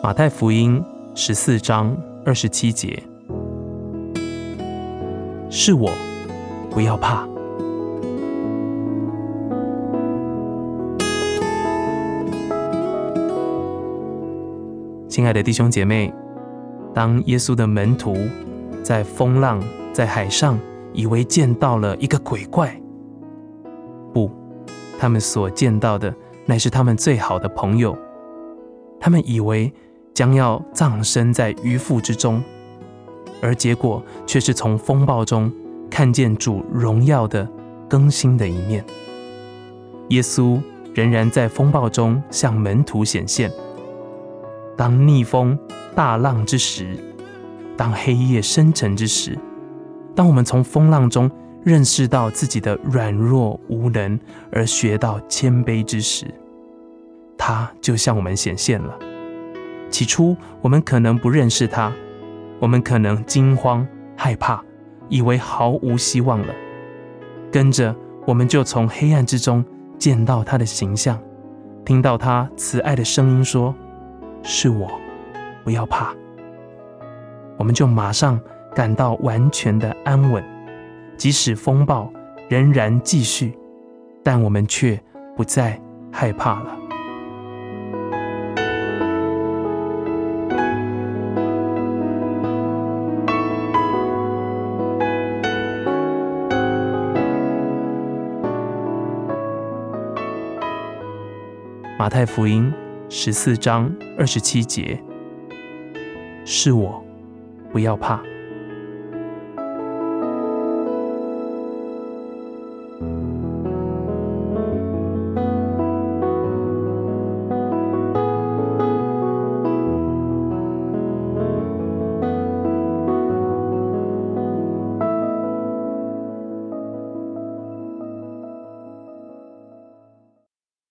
马太福音十四章二十七节：“是我，不要怕。”亲爱的弟兄姐妹，当耶稣的门徒在风浪、在海上，以为见到了一个鬼怪，不，他们所见到的乃是他们最好的朋友。他们以为将要葬身在鱼腹之中，而结果却是从风暴中看见主荣耀的更新的一面。耶稣仍然在风暴中向门徒显现。当逆风大浪之时，当黑夜深沉之时，当我们从风浪中认识到自己的软弱无能，而学到谦卑之时，他就向我们显现了。起初，我们可能不认识他，我们可能惊慌害怕，以为毫无希望了。跟着，我们就从黑暗之中见到他的形象，听到他慈爱的声音说。是我，不要怕，我们就马上感到完全的安稳，即使风暴仍然继续，但我们却不再害怕了。马太福音十四章二十七节。是我不要怕。